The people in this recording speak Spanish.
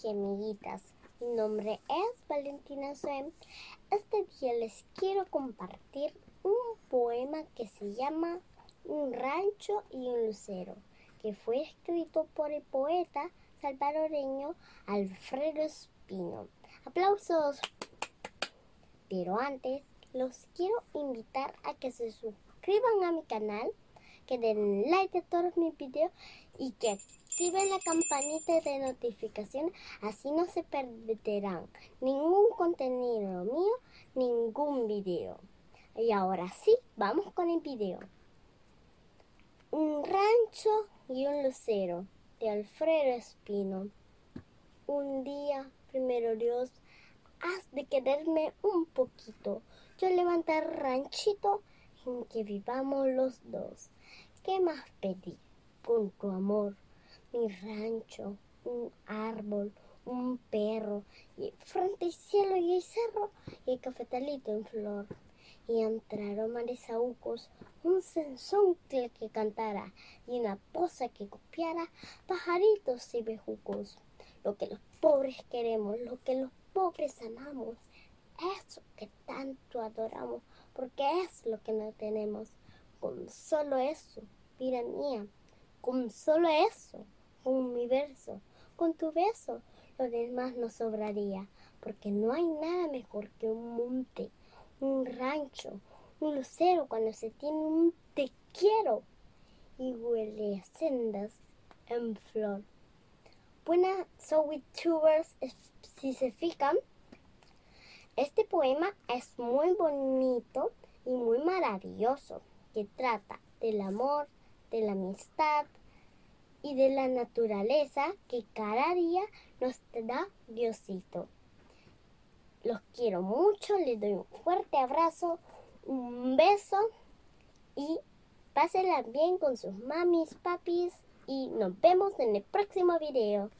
y amiguitas. Mi nombre es Valentina Suem. Este día les quiero compartir un poema que se llama Un rancho y un lucero, que fue escrito por el poeta salvadoreño Alfredo Espino. Aplausos. Pero antes, los quiero invitar a que se suscriban a mi canal, que den like a todos mis videos y que activen la campanita de notificación, así no se perderán ningún contenido mío, ningún video. Y ahora sí, vamos con el video. Un rancho y un lucero de Alfredo Espino. Un día, primero Dios, has de quererme un poquito. Yo levantar ranchito en que vivamos los dos. ¿Qué más pedí? Con tu amor mi rancho, un árbol, un perro, y frente al cielo y el cerro, y el cafetalito en flor. Y de saúcos, un sensoncle que cantara, y una poza que copiara pajaritos y bejucos. Lo que los pobres queremos, lo que los pobres amamos, eso que tanto adoramos, porque es lo que no tenemos. Con solo eso, vida mía, con solo eso con mi verso, con tu beso, lo demás nos sobraría, porque no hay nada mejor que un monte, un rancho, un lucero cuando se tiene un te quiero y huele a sendas en flor. Buenas tubers, si se fijan, este poema es muy bonito y muy maravilloso, que trata del amor, de la amistad, y de la naturaleza que cada día nos da Diosito. Los quiero mucho, les doy un fuerte abrazo, un beso y pásenla bien con sus mamis, papis y nos vemos en el próximo video.